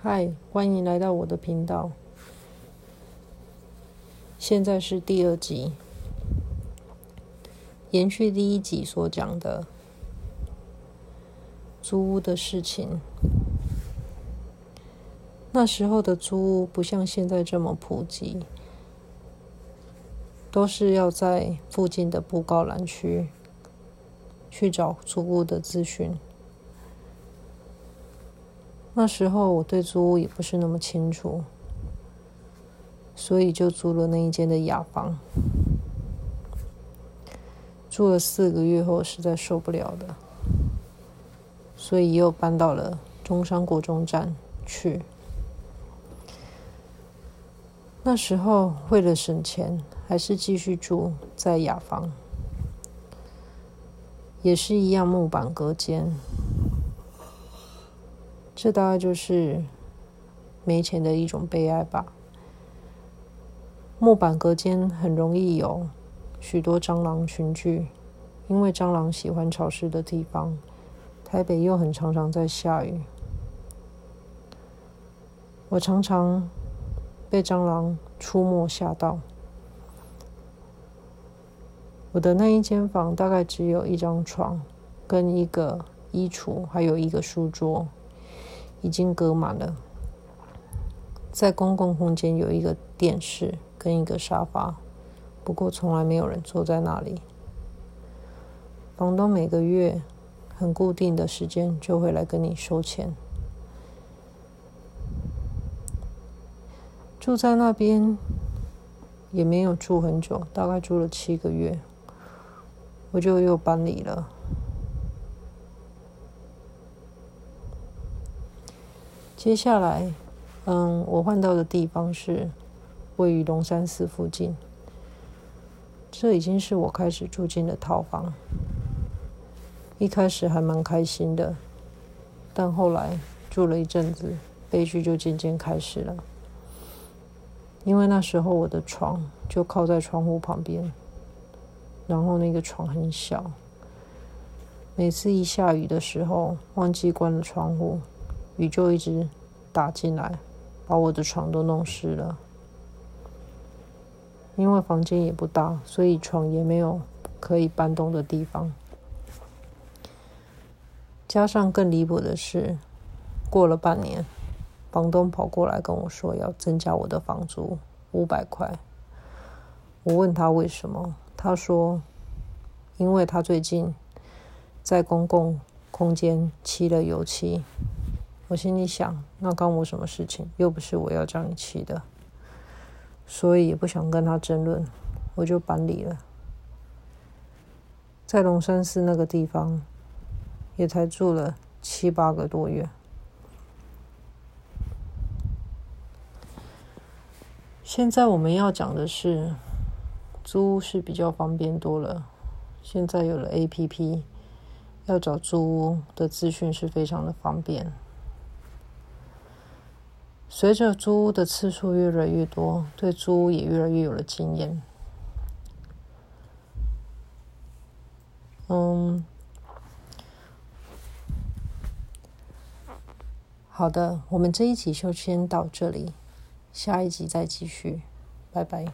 嗨，欢迎来到我的频道。现在是第二集，延续第一集所讲的租屋的事情。那时候的租屋不像现在这么普及，都是要在附近的布告栏区去找租屋的资讯。那时候我对租屋也不是那么清楚，所以就租了那一间的雅房。住了四个月后，实在受不了了，所以又搬到了中山国中站去。那时候为了省钱，还是继续住在雅房，也是一样木板隔间。这大概就是没钱的一种悲哀吧。木板隔间很容易有许多蟑螂群聚，因为蟑螂喜欢潮湿的地方。台北又很常常在下雨，我常常被蟑螂出没吓到。我的那一间房大概只有一张床，跟一个衣橱，还有一个书桌。已经隔满了，在公共空间有一个电视跟一个沙发，不过从来没有人坐在那里。房东每个月很固定的时间就会来跟你收钱。住在那边也没有住很久，大概住了七个月，我就又搬离了。接下来，嗯，我换到的地方是位于龙山寺附近。这已经是我开始住进的套房。一开始还蛮开心的，但后来住了一阵子，悲剧就渐渐开始了。因为那时候我的床就靠在窗户旁边，然后那个床很小，每次一下雨的时候忘记关了窗户。雨就一直打进来，把我的床都弄湿了。因为房间也不大，所以床也没有可以搬动的地方。加上更离谱的是，过了半年，房东跑过来跟我说要增加我的房租五百块。我问他为什么，他说，因为他最近在公共空间漆了油漆。我心里想，那关我什么事情？又不是我要叫你骑的，所以也不想跟他争论，我就搬离了。在龙山寺那个地方，也才住了七八个多月。现在我们要讲的是，租是比较方便多了。现在有了 A P P，要找租屋的资讯是非常的方便。随着租屋的次数越来越多，对租屋也越来越有了经验。嗯，好的，我们这一集就先到这里，下一集再继续，拜拜。